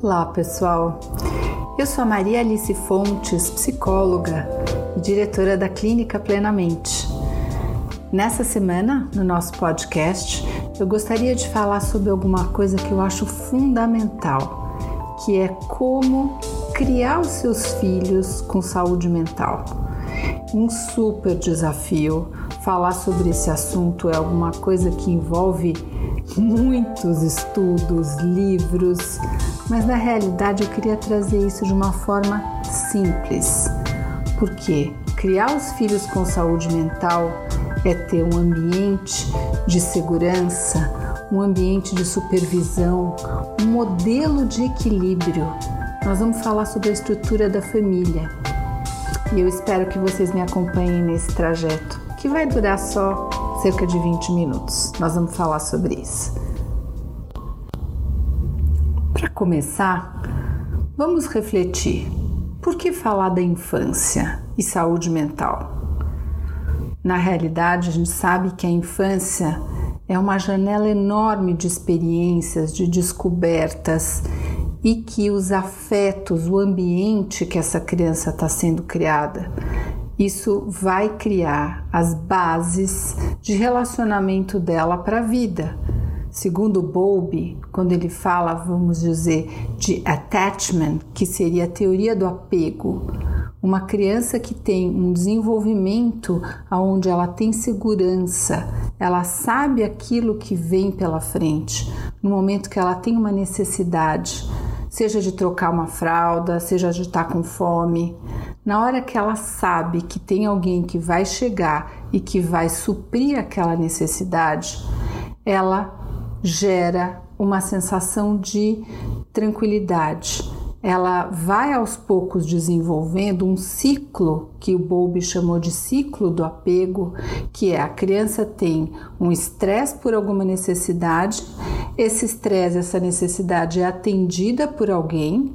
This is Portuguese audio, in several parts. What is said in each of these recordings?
Olá, pessoal. Eu sou a Maria Alice Fontes, psicóloga e diretora da Clínica Plenamente. Nessa semana, no nosso podcast, eu gostaria de falar sobre alguma coisa que eu acho fundamental, que é como criar os seus filhos com saúde mental. Um super desafio. Falar sobre esse assunto é alguma coisa que envolve muitos estudos, livros, mas na realidade eu queria trazer isso de uma forma simples. Porque criar os filhos com saúde mental é ter um ambiente de segurança, um ambiente de supervisão, um modelo de equilíbrio. Nós vamos falar sobre a estrutura da família. E eu espero que vocês me acompanhem nesse trajeto, que vai durar só cerca de 20 minutos. Nós vamos falar sobre isso. Para começar, vamos refletir. Por que falar da infância e saúde mental? Na realidade, a gente sabe que a infância é uma janela enorme de experiências, de descobertas e que os afetos, o ambiente que essa criança está sendo criada, isso vai criar as bases de relacionamento dela para a vida. Segundo Bowlby, quando ele fala, vamos dizer, de attachment, que seria a teoria do apego, uma criança que tem um desenvolvimento onde ela tem segurança, ela sabe aquilo que vem pela frente, no momento que ela tem uma necessidade, seja de trocar uma fralda, seja de estar com fome, na hora que ela sabe que tem alguém que vai chegar e que vai suprir aquela necessidade, ela gera uma sensação de tranquilidade. Ela vai aos poucos desenvolvendo um ciclo que o Bowlby chamou de ciclo do apego, que é a criança tem um estresse por alguma necessidade, esse estresse, essa necessidade é atendida por alguém,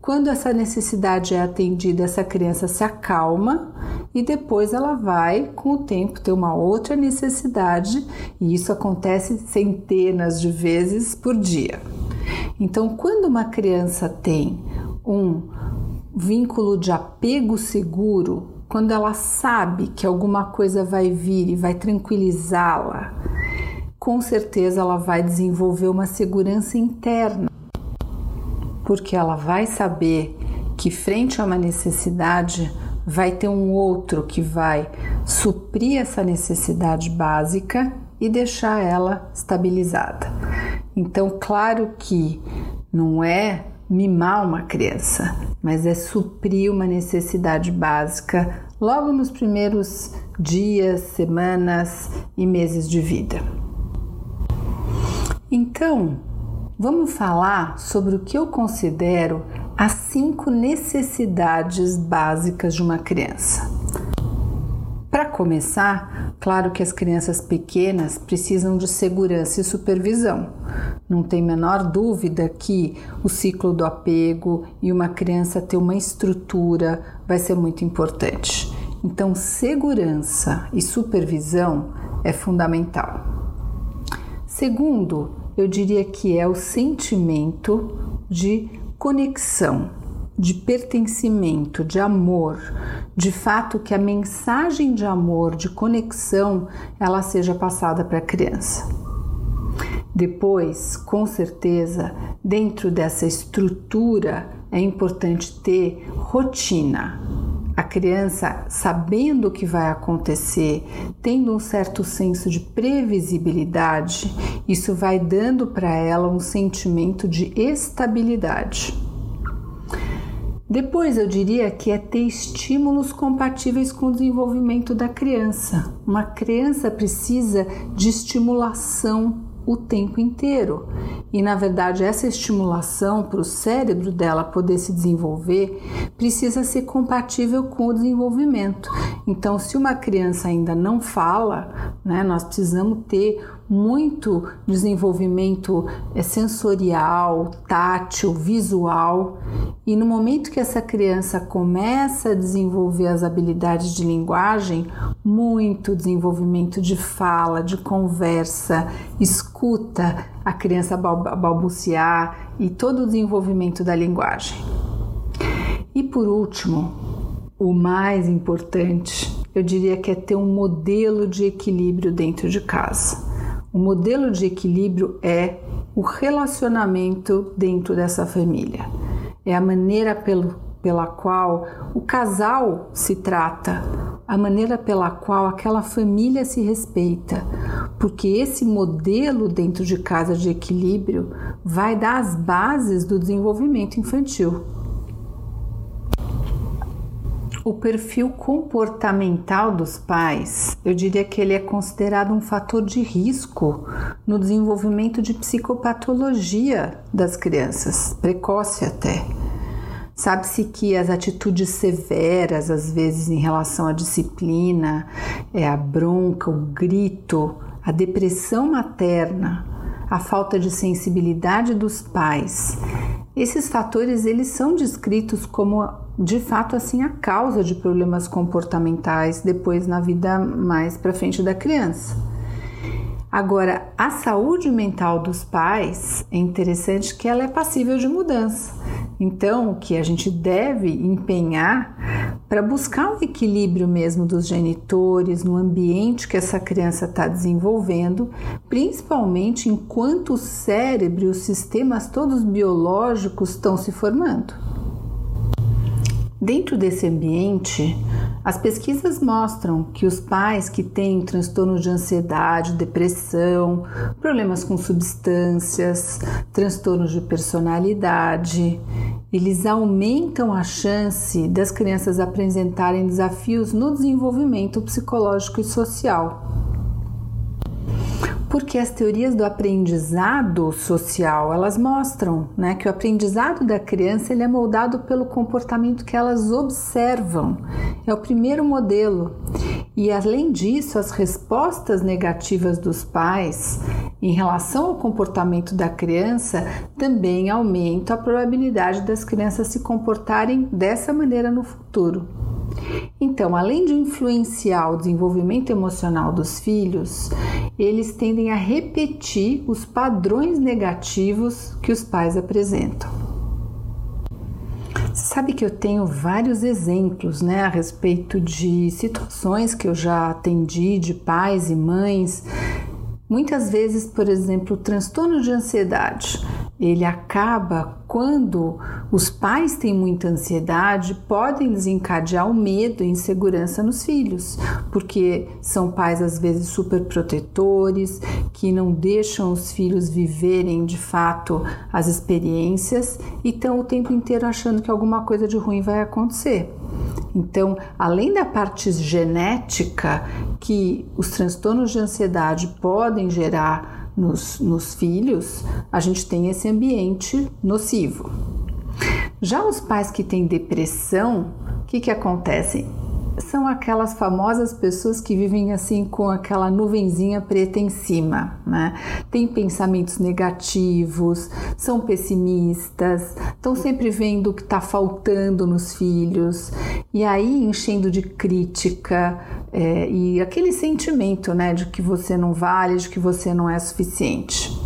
quando essa necessidade é atendida, essa criança se acalma e depois ela vai, com o tempo, ter uma outra necessidade, e isso acontece centenas de vezes por dia. Então, quando uma criança tem um vínculo de apego seguro, quando ela sabe que alguma coisa vai vir e vai tranquilizá-la, com certeza ela vai desenvolver uma segurança interna porque ela vai saber que, frente a uma necessidade, vai ter um outro que vai suprir essa necessidade básica e deixar ela estabilizada. Então, claro que não é mimar uma criança, mas é suprir uma necessidade básica logo nos primeiros dias, semanas e meses de vida. Então, vamos falar sobre o que eu considero as cinco necessidades básicas de uma criança. Para começar, claro que as crianças pequenas precisam de segurança e supervisão. Não tem menor dúvida que o ciclo do apego e uma criança ter uma estrutura vai ser muito importante. Então, segurança e supervisão é fundamental. Segundo, eu diria que é o sentimento de conexão, de pertencimento, de amor, de fato que a mensagem de amor, de conexão, ela seja passada para a criança. Depois, com certeza, dentro dessa estrutura é importante ter rotina, a criança sabendo o que vai acontecer, tendo um certo senso de previsibilidade, isso vai dando para ela um sentimento de estabilidade. Depois eu diria que é ter estímulos compatíveis com o desenvolvimento da criança. Uma criança precisa de estimulação o tempo inteiro. E na verdade, essa estimulação para o cérebro dela poder se desenvolver precisa ser compatível com o desenvolvimento. Então, se uma criança ainda não fala, né, nós precisamos ter muito desenvolvimento é, sensorial, tátil, visual e no momento que essa criança começa a desenvolver as habilidades de linguagem, muito desenvolvimento de fala, de conversa, escuta a criança balbuciar e todo o desenvolvimento da linguagem. E por último, o mais importante, eu diria que é ter um modelo de equilíbrio dentro de casa. O modelo de equilíbrio é o relacionamento dentro dessa família é a maneira pelo, pela qual o casal se trata, a maneira pela qual aquela família se respeita, porque esse modelo dentro de casa de equilíbrio vai dar as bases do desenvolvimento infantil. O perfil comportamental dos pais, eu diria que ele é considerado um fator de risco no desenvolvimento de psicopatologia das crianças, precoce até. Sabe-se que as atitudes severas, às vezes em relação à disciplina, é a bronca, o grito, a depressão materna, a falta de sensibilidade dos pais, esses fatores eles são descritos como de fato assim a causa de problemas comportamentais depois na vida mais para frente da criança. Agora, a saúde mental dos pais é interessante que ela é passível de mudança. Então, o que a gente deve empenhar para buscar um equilíbrio mesmo dos genitores no ambiente que essa criança está desenvolvendo, principalmente enquanto o cérebro e os sistemas todos biológicos estão se formando. Dentro desse ambiente, as pesquisas mostram que os pais que têm transtorno de ansiedade, depressão, problemas com substâncias, transtornos de personalidade, eles aumentam a chance das crianças apresentarem desafios no desenvolvimento psicológico e social porque as teorias do aprendizado social elas mostram né, que o aprendizado da criança ele é moldado pelo comportamento que elas observam. É o primeiro modelo. E além disso, as respostas negativas dos pais em relação ao comportamento da criança também aumentam a probabilidade das crianças se comportarem dessa maneira no futuro. Então, além de influenciar o desenvolvimento emocional dos filhos, eles tendem a repetir os padrões negativos que os pais apresentam. Sabe que eu tenho vários exemplos né, a respeito de situações que eu já atendi de pais e mães. Muitas vezes, por exemplo, transtorno de ansiedade ele acaba quando os pais têm muita ansiedade, podem desencadear o medo e insegurança nos filhos, porque são pais às vezes super protetores, que não deixam os filhos viverem de fato as experiências e estão o tempo inteiro achando que alguma coisa de ruim vai acontecer. Então, além da parte genética que os transtornos de ansiedade podem gerar nos, nos filhos, a gente tem esse ambiente nocivo. Já os pais que têm depressão, o que, que acontece? São aquelas famosas pessoas que vivem assim com aquela nuvenzinha preta em cima, né? Tem pensamentos negativos, são pessimistas, estão sempre vendo o que está faltando nos filhos e aí enchendo de crítica, é, e aquele sentimento né, de que você não vale, de que você não é suficiente.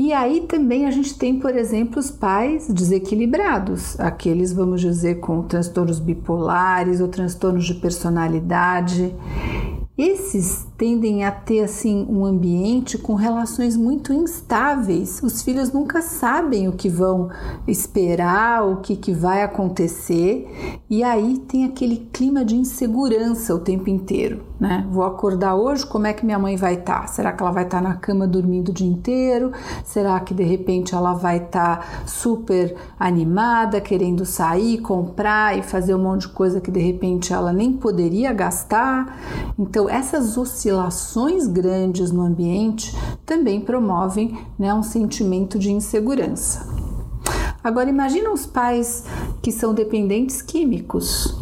E aí também a gente tem, por exemplo, os pais desequilibrados, aqueles, vamos dizer, com transtornos bipolares ou transtornos de personalidade. Esses tendem a ter assim um ambiente com relações muito instáveis. Os filhos nunca sabem o que vão esperar, o que, que vai acontecer, e aí tem aquele clima de insegurança o tempo inteiro. Né? Vou acordar hoje, como é que minha mãe vai estar? Tá? Será que ela vai estar tá na cama dormindo o dia inteiro? Será que de repente ela vai estar tá super animada, querendo sair, comprar e fazer um monte de coisa que de repente ela nem poderia gastar? Então, essas oscilações oscilações grandes no ambiente também promovem né, um sentimento de insegurança. Agora imagina os pais que são dependentes químicos.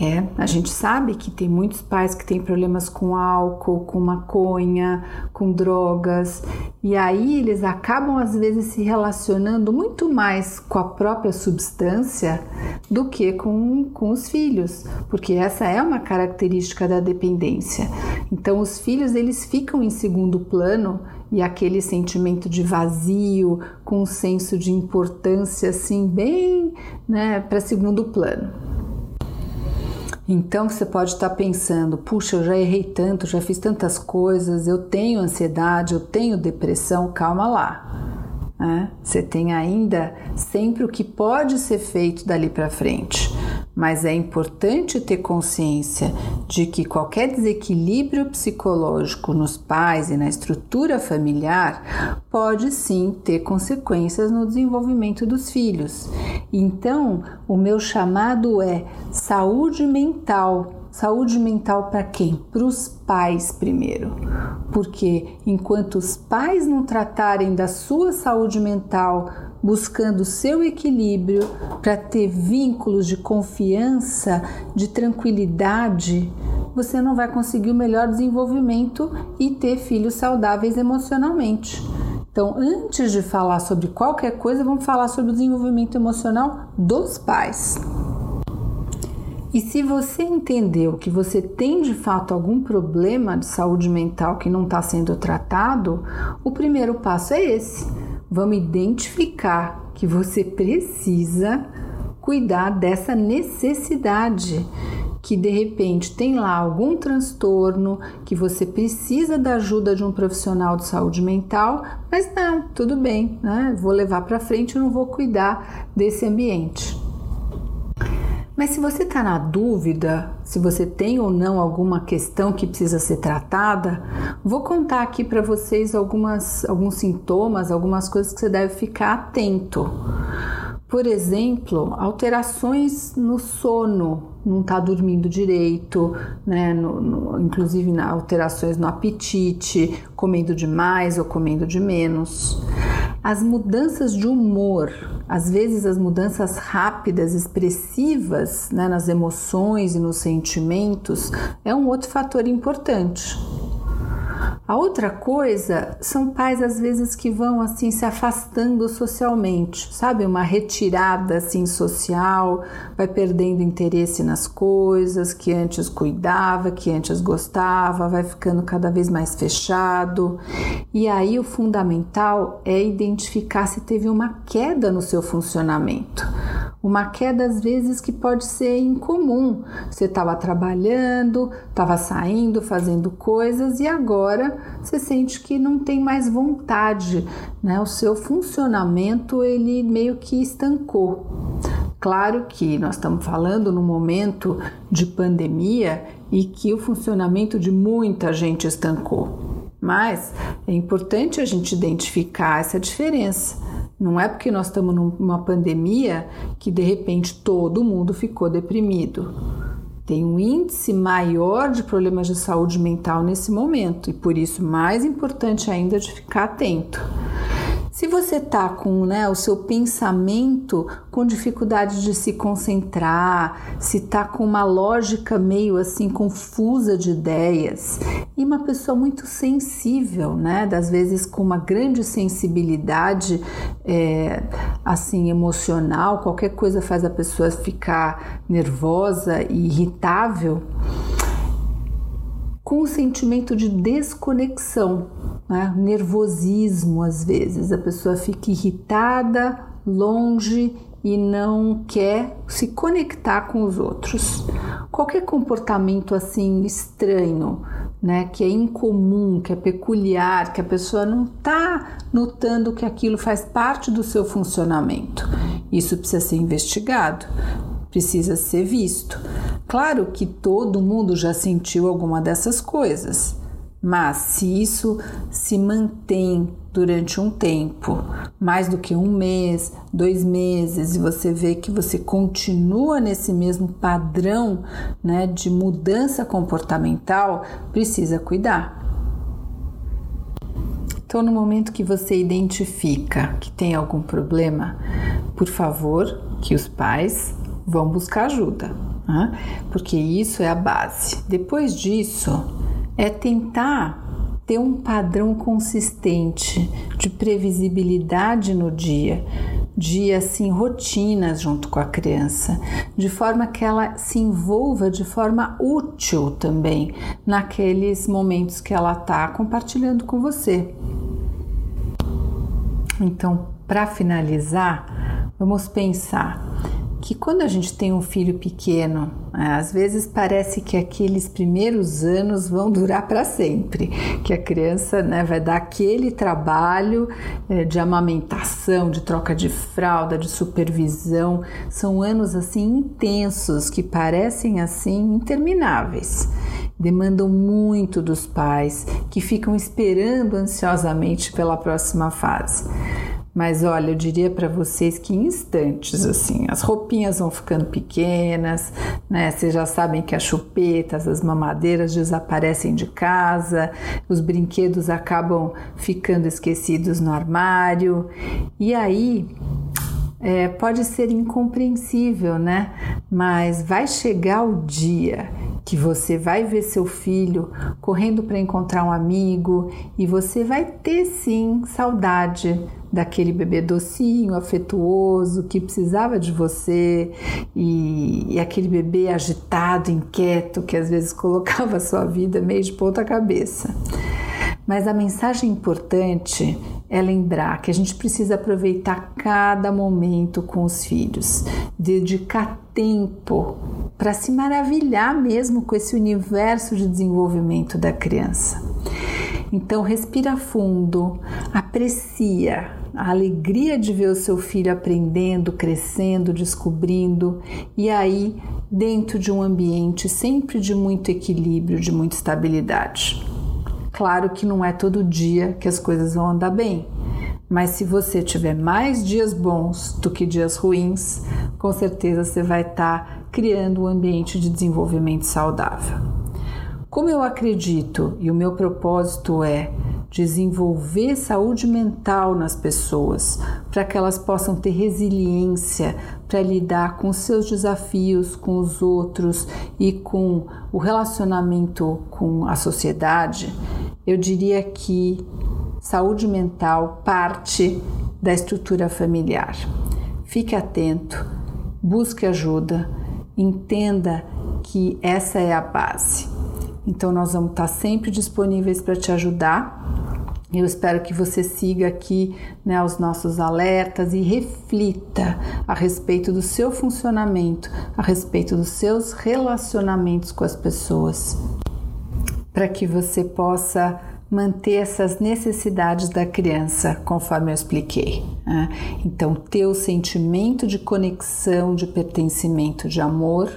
É, a gente sabe que tem muitos pais que têm problemas com álcool, com maconha, com drogas, e aí eles acabam às vezes se relacionando muito mais com a própria substância do que com, com os filhos, porque essa é uma característica da dependência. Então os filhos eles ficam em segundo plano e aquele sentimento de vazio, com um senso de importância assim bem, né, para segundo plano. Então você pode estar pensando: puxa, eu já errei tanto, já fiz tantas coisas, eu tenho ansiedade, eu tenho depressão, calma lá. Né? Você tem ainda sempre o que pode ser feito dali para frente mas é importante ter consciência de que qualquer desequilíbrio psicológico nos pais e na estrutura familiar pode sim ter consequências no desenvolvimento dos filhos. Então, o meu chamado é saúde mental. Saúde mental para quem? Para os pais primeiro. Porque enquanto os pais não tratarem da sua saúde mental, buscando seu equilíbrio para ter vínculos de confiança, de tranquilidade, você não vai conseguir o melhor desenvolvimento e ter filhos saudáveis emocionalmente. Então, antes de falar sobre qualquer coisa, vamos falar sobre o desenvolvimento emocional dos pais. E se você entendeu que você tem de fato algum problema de saúde mental que não está sendo tratado, o primeiro passo é esse vamos identificar que você precisa cuidar dessa necessidade que de repente tem lá algum transtorno, que você precisa da ajuda de um profissional de saúde mental, mas não, tudo bem, né? Vou levar para frente, eu não vou cuidar desse ambiente. Mas se você está na dúvida se você tem ou não alguma questão que precisa ser tratada, vou contar aqui para vocês algumas, alguns sintomas, algumas coisas que você deve ficar atento. Por exemplo, alterações no sono, não está dormindo direito, né? No, no, inclusive alterações no apetite, comendo demais ou comendo de menos. As mudanças de humor, às vezes as mudanças rápidas, expressivas né, nas emoções e nos sentimentos, é um outro fator importante. A outra coisa são pais às vezes que vão assim se afastando socialmente, sabe? Uma retirada assim social, vai perdendo interesse nas coisas que antes cuidava, que antes gostava, vai ficando cada vez mais fechado. E aí o fundamental é identificar se teve uma queda no seu funcionamento. Uma queda às vezes que pode ser incomum. Você estava trabalhando, estava saindo, fazendo coisas e agora você sente que não tem mais vontade, né? O seu funcionamento ele meio que estancou. Claro que nós estamos falando num momento de pandemia e que o funcionamento de muita gente estancou. Mas é importante a gente identificar essa diferença. Não é porque nós estamos numa pandemia que de repente todo mundo ficou deprimido tem um índice maior de problemas de saúde mental nesse momento e por isso mais importante ainda de ficar atento. Se você está com né, o seu pensamento com dificuldade de se concentrar, se está com uma lógica meio assim confusa de ideias, e uma pessoa muito sensível, né, das vezes com uma grande sensibilidade é, assim emocional, qualquer coisa faz a pessoa ficar nervosa e irritável com o sentimento de desconexão, né? nervosismo às vezes. A pessoa fica irritada, longe e não quer se conectar com os outros. Qualquer comportamento assim estranho, né, que é incomum, que é peculiar, que a pessoa não está notando que aquilo faz parte do seu funcionamento. Isso precisa ser investigado precisa ser visto. Claro que todo mundo já sentiu alguma dessas coisas, mas se isso se mantém durante um tempo, mais do que um mês, dois meses, e você vê que você continua nesse mesmo padrão né, de mudança comportamental, precisa cuidar. Então, no momento que você identifica que tem algum problema, por favor, que os pais vão buscar ajuda. né? porque isso é a base. Depois disso, é tentar ter um padrão consistente de previsibilidade no dia, de assim rotinas junto com a criança, de forma que ela se envolva de forma útil também naqueles momentos que ela está compartilhando com você. Então, para finalizar, vamos pensar que quando a gente tem um filho pequeno, né, às vezes parece que aqueles primeiros anos vão durar para sempre, que a criança né, vai dar aquele trabalho é, de amamentação, de troca de fralda, de supervisão, são anos assim intensos que parecem assim intermináveis. Demandam muito dos pais que ficam esperando ansiosamente pela próxima fase. Mas olha, eu diria para vocês que em instantes, assim, as roupinhas vão ficando pequenas, né? Vocês já sabem que as chupetas, as mamadeiras desaparecem de casa, os brinquedos acabam ficando esquecidos no armário. E aí, é, pode ser incompreensível, né? Mas vai chegar o dia que você vai ver seu filho correndo para encontrar um amigo e você vai ter sim saudade daquele bebê docinho, afetuoso, que precisava de você e, e aquele bebê agitado, inquieto, que às vezes colocava a sua vida meio de ponta cabeça. Mas a mensagem importante é lembrar que a gente precisa aproveitar cada momento com os filhos, dedicar tempo para se maravilhar mesmo com esse universo de desenvolvimento da criança. Então, respira fundo, aprecia a alegria de ver o seu filho aprendendo, crescendo, descobrindo e aí dentro de um ambiente sempre de muito equilíbrio, de muita estabilidade. Claro que não é todo dia que as coisas vão andar bem, mas se você tiver mais dias bons do que dias ruins, com certeza você vai estar tá criando um ambiente de desenvolvimento saudável. Como eu acredito e o meu propósito é desenvolver saúde mental nas pessoas, para que elas possam ter resiliência para lidar com seus desafios com os outros e com o relacionamento com a sociedade, eu diria que saúde mental parte da estrutura familiar. Fique atento, busque ajuda, entenda que essa é a base. Então, nós vamos estar sempre disponíveis para te ajudar. Eu espero que você siga aqui né, os nossos alertas e reflita a respeito do seu funcionamento, a respeito dos seus relacionamentos com as pessoas, para que você possa manter essas necessidades da criança, conforme eu expliquei. Né? Então, ter o sentimento de conexão, de pertencimento, de amor,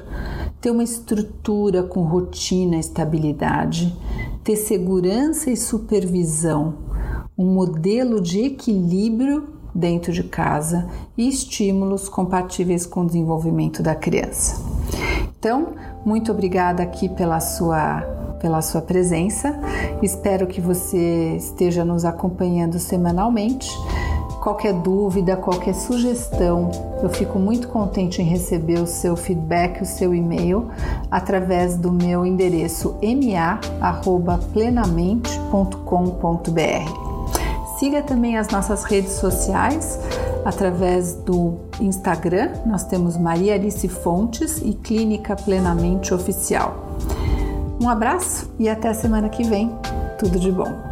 ter uma estrutura com rotina, estabilidade, ter segurança e supervisão, um modelo de equilíbrio dentro de casa e estímulos compatíveis com o desenvolvimento da criança. Então, muito obrigada aqui pela sua pela sua presença. Espero que você esteja nos acompanhando semanalmente. Qualquer dúvida, qualquer sugestão, eu fico muito contente em receber o seu feedback, o seu e-mail, através do meu endereço ma.plenamente.com.br. Siga também as nossas redes sociais através do Instagram, nós temos Maria Alice Fontes e Clínica Plenamente Oficial. Um abraço e até semana que vem. Tudo de bom.